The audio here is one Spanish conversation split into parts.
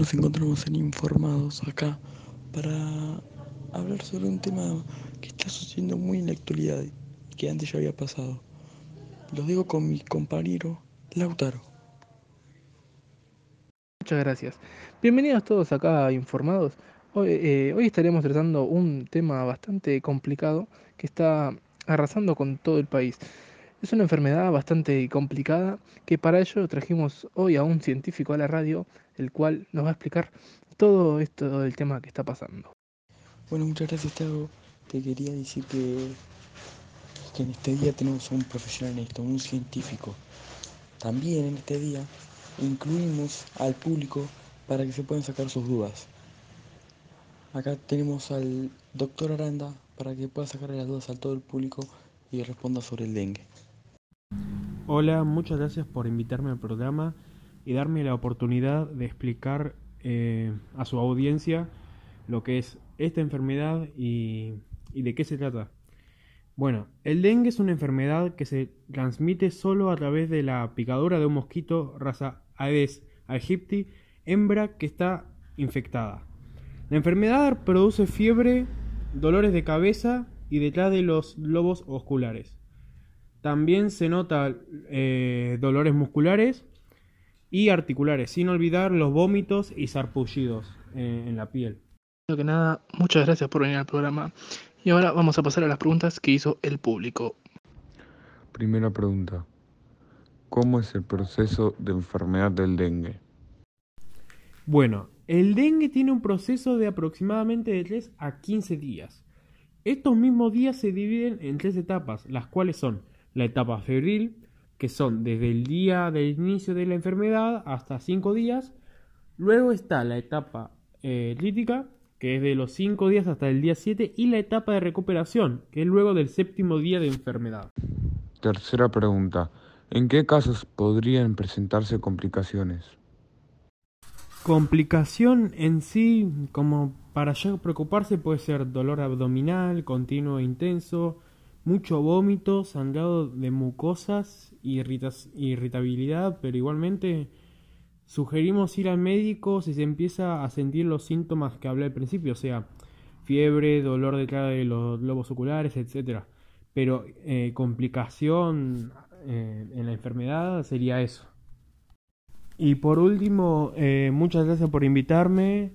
nos encontramos en Informados acá para hablar sobre un tema que está sucediendo muy en la actualidad y que antes ya había pasado. Lo digo con mi compañero Lautaro. Muchas gracias. Bienvenidos todos acá a Informados. Hoy, eh, hoy estaremos tratando un tema bastante complicado que está arrasando con todo el país. Es una enfermedad bastante complicada que para ello trajimos hoy a un científico a la radio, el cual nos va a explicar todo esto del tema que está pasando. Bueno, muchas gracias, Thiago. Te quería decir que, que en este día tenemos a un profesional en esto, un científico. También en este día incluimos al público para que se puedan sacar sus dudas. Acá tenemos al doctor Aranda para que pueda sacarle las dudas a todo el público y responda sobre el dengue. Hola, muchas gracias por invitarme al programa y darme la oportunidad de explicar eh, a su audiencia lo que es esta enfermedad y, de qué se trata. Bueno, el dengue es una enfermedad que se transmite solo a través de la picadura de un mosquito raza Aedes aegypti, hembra que está infectada. La enfermedad produce fiebre, dolores de cabeza y detrás de los lobos oculares. También se nota eh, dolores musculares y articulares, sin olvidar los vómitos y sarpullidos eh, en la piel. Primero que nada, muchas gracias por venir al programa. Y ahora vamos a pasar a las preguntas que hizo el público. Primera pregunta. ¿Cómo es el proceso de enfermedad del dengue? Bueno, el dengue tiene un proceso de aproximadamente de 3 a 15 días. Estos mismos días se dividen en tres etapas, las cuales son la etapa febril, que son desde el día del inicio de la enfermedad hasta 5 días. Luego está la etapa eh, crítica, que es de los 5 días hasta el día 7, y la etapa de recuperación, que es luego del séptimo día de enfermedad. Tercera pregunta. ¿En qué casos podrían presentarse complicaciones? Complicación en sí, como para ya preocuparse, puede ser dolor abdominal, continuo e intenso, mucho vómito, sangrado de mucosas, irritabilidad, pero igualmente sugerimos ir al médico si se empieza a sentir los síntomas que hablé al principio, o sea, fiebre, dolor detrás de los globos oculares, etc. Pero eh, complicación eh, en la enfermedad sería eso. Y por último, eh, muchas gracias por invitarme.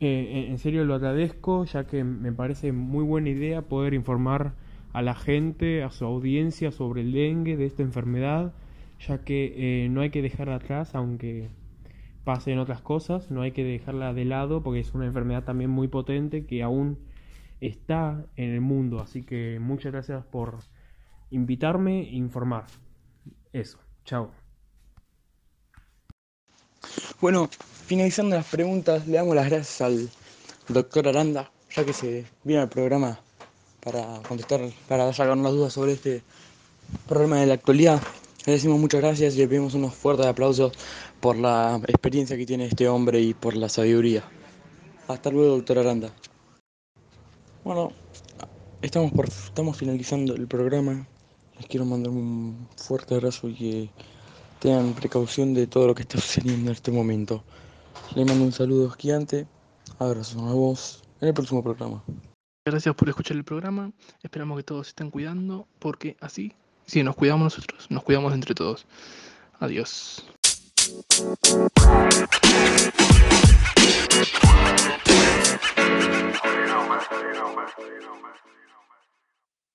En serio lo agradezco, ya que me parece muy buena idea poder informar a la gente, a su audiencia sobre el dengue, de esta enfermedad, ya que no hay que dejarla atrás, aunque pasen otras cosas, no hay que dejarla de lado, porque es una enfermedad también muy potente que aún está en el mundo. Así que muchas gracias por invitarme e informar. Eso, chao. Bueno, finalizando las preguntas, le damos las gracias al doctor Aranda, ya que se viene al programa para contestar, para sacarnos las dudas sobre este problema de la actualidad. Le decimos muchas gracias y le pedimos unos fuertes aplausos por la experiencia que tiene este hombre y por la sabiduría. Hasta luego, doctor Aranda. Bueno, estamos, por, estamos finalizando el programa. Les quiero mandar un fuerte abrazo y que tengan precaución de todo lo que está sucediendo en este momento. Les mando un saludo gigante. Abrazos, nos vemos en el próximo programa. Gracias por escuchar el programa. Esperamos que todos estén cuidando, porque así, si nos cuidamos nosotros, nos cuidamos entre todos. Adiós.